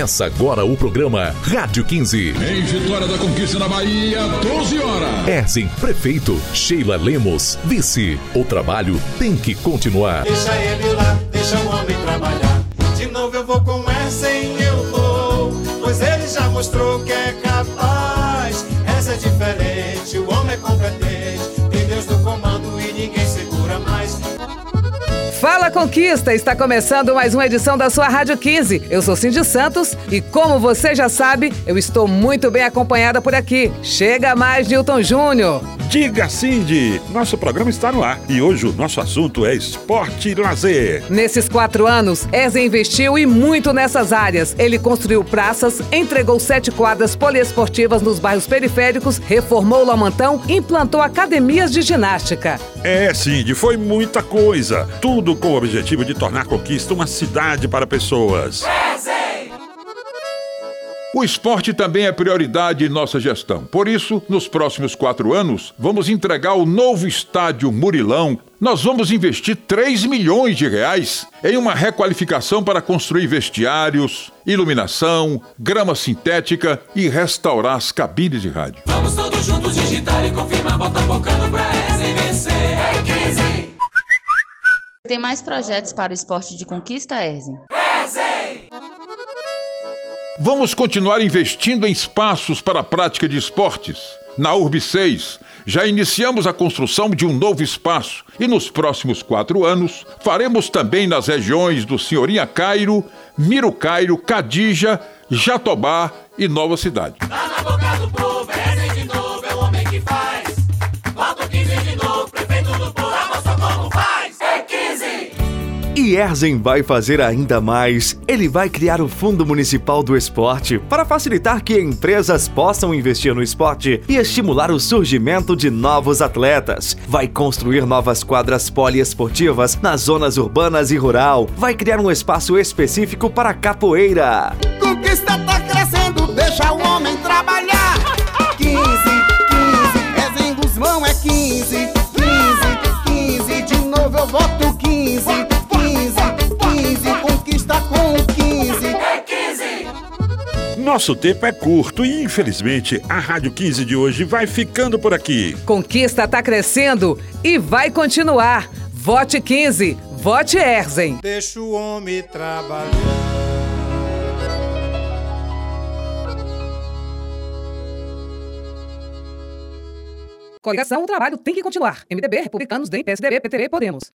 Começa agora o programa Rádio 15. Em Vitória da Conquista na Bahia, 12 horas. Erzen, prefeito. Sheila Lemos, vice. O trabalho tem que continuar. Deixa ele lá, deixa o homem trabalhar. De novo eu vou com já mostrou que é Fala Conquista! Está começando mais uma edição da sua Rádio 15. Eu sou Cindy Santos e, como você já sabe, eu estou muito bem acompanhada por aqui. Chega mais, Newton Júnior! Diga Cindy, nosso programa está no ar e hoje o nosso assunto é esporte e lazer. Nesses quatro anos, Eze investiu e muito nessas áreas. Ele construiu praças, entregou sete quadras poliesportivas nos bairros periféricos, reformou o Lamantão, implantou academias de ginástica. É, Cindy, foi muita coisa. Tudo com o objetivo de tornar Conquista uma cidade para pessoas. O esporte também é prioridade em nossa gestão. Por isso, nos próximos quatro anos, vamos entregar o novo estádio Murilão. Nós vamos investir 3 milhões de reais em uma requalificação para construir vestiários, iluminação, grama sintética e restaurar as cabines de rádio. Vamos todos juntos digitar e confirmar. Bota focando pra Tem mais projetos para o esporte de conquista, Erzen? Vamos continuar investindo em espaços para a prática de esportes. Na Urb 6, já iniciamos a construção de um novo espaço e nos próximos quatro anos faremos também nas regiões do Senhorinha Cairo, Miro Cairo, Cadija, Jatobá e Nova Cidade. Tá E Erzen vai fazer ainda mais. Ele vai criar o Fundo Municipal do Esporte para facilitar que empresas possam investir no esporte e estimular o surgimento de novos atletas. Vai construir novas quadras poliesportivas nas zonas urbanas e rural. Vai criar um espaço específico para capoeira. Conquista tá crescendo, deixa o homem trabalhar. 15, Nosso tempo é curto e, infelizmente, a Rádio 15 de hoje vai ficando por aqui. Conquista está crescendo e vai continuar. Vote 15, vote Erzen. Deixa o homem trabalhar. Coligação, o trabalho tem que continuar. MDB, Republicanos, DEM, PSDB, PTB, Podemos.